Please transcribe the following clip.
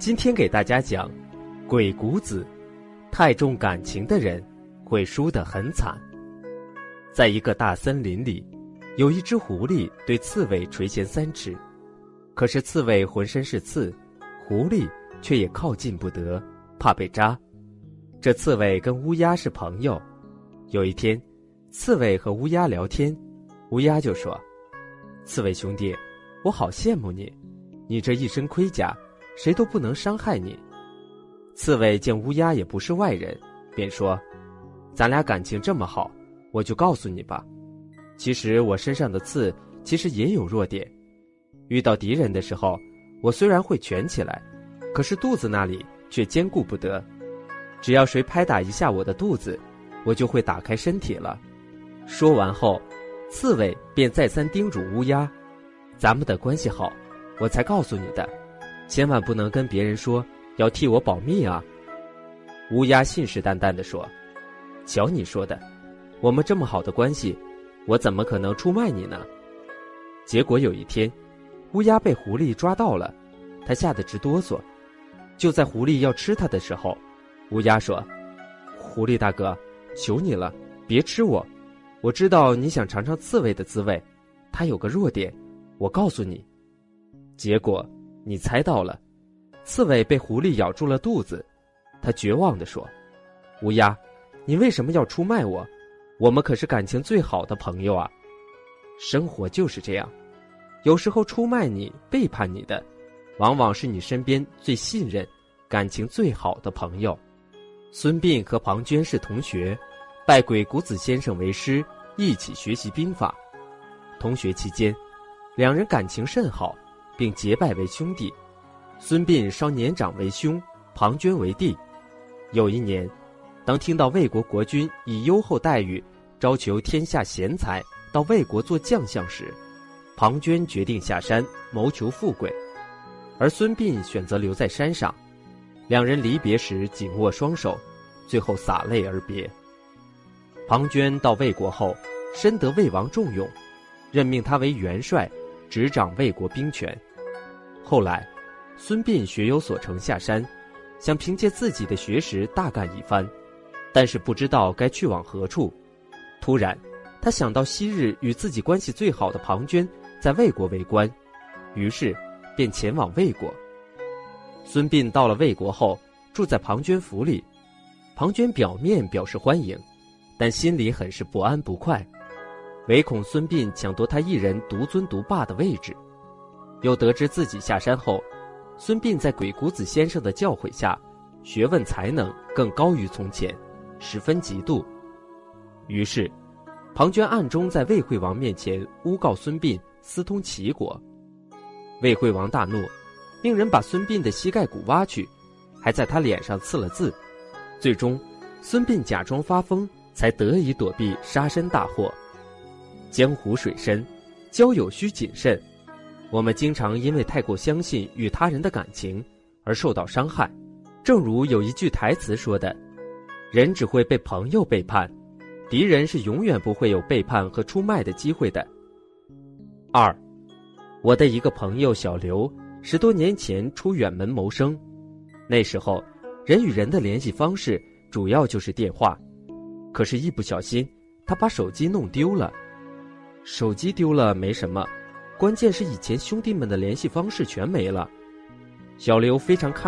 今天给大家讲，鬼谷子，太重感情的人会输得很惨。在一个大森林里，有一只狐狸对刺猬垂涎三尺，可是刺猬浑身是刺，狐狸却也靠近不得，怕被扎。这刺猬跟乌鸦是朋友。有一天，刺猬和乌鸦聊天，乌鸦就说：“刺猬兄弟，我好羡慕你，你这一身盔甲。”谁都不能伤害你。刺猬见乌鸦也不是外人，便说：“咱俩感情这么好，我就告诉你吧。其实我身上的刺其实也有弱点。遇到敌人的时候，我虽然会蜷起来，可是肚子那里却坚固不得。只要谁拍打一下我的肚子，我就会打开身体了。”说完后，刺猬便再三叮嘱乌鸦：“咱们的关系好，我才告诉你的。”千万不能跟别人说，要替我保密啊！乌鸦信誓旦旦地说：“瞧你说的，我们这么好的关系，我怎么可能出卖你呢？”结果有一天，乌鸦被狐狸抓到了，它吓得直哆嗦。就在狐狸要吃它的时候，乌鸦说：“狐狸大哥，求你了，别吃我！我知道你想尝尝刺猬的滋味，它有个弱点，我告诉你。”结果。你猜到了，刺猬被狐狸咬住了肚子，他绝望地说：“乌鸦，你为什么要出卖我？我们可是感情最好的朋友啊！生活就是这样，有时候出卖你、背叛你的，往往是你身边最信任、感情最好的朋友。”孙膑和庞涓是同学，拜鬼谷子先生为师，一起学习兵法。同学期间，两人感情甚好。并结拜为兄弟，孙膑稍年长为兄，庞涓为弟。有一年，当听到魏国国君以优厚待遇招求天下贤才到魏国做将相时，庞涓决定下山谋求富贵，而孙膑选择留在山上。两人离别时紧握双手，最后洒泪而别。庞涓到魏国后，深得魏王重用，任命他为元帅，执掌魏国兵权。后来，孙膑学有所成下山，想凭借自己的学识大干一番，但是不知道该去往何处。突然，他想到昔日与自己关系最好的庞涓在魏国为官，于是便前往魏国。孙膑到了魏国后，住在庞涓府里。庞涓表面表示欢迎，但心里很是不安不快，唯恐孙膑抢夺他一人独尊独霸的位置。又得知自己下山后，孙膑在鬼谷子先生的教诲下，学问才能更高于从前，十分嫉妒。于是，庞涓暗中在魏惠王面前诬告孙膑私通齐国。魏惠王大怒，命人把孙膑的膝盖骨挖去，还在他脸上刺了字。最终，孙膑假装发疯，才得以躲避杀身大祸。江湖水深，交友需谨慎。我们经常因为太过相信与他人的感情而受到伤害，正如有一句台词说的：“人只会被朋友背叛，敌人是永远不会有背叛和出卖的机会的。”二，我的一个朋友小刘，十多年前出远门谋生，那时候人与人的联系方式主要就是电话，可是，一不小心他把手机弄丢了。手机丢了没什么。关键是以前兄弟们的联系方式全没了，小刘非常看。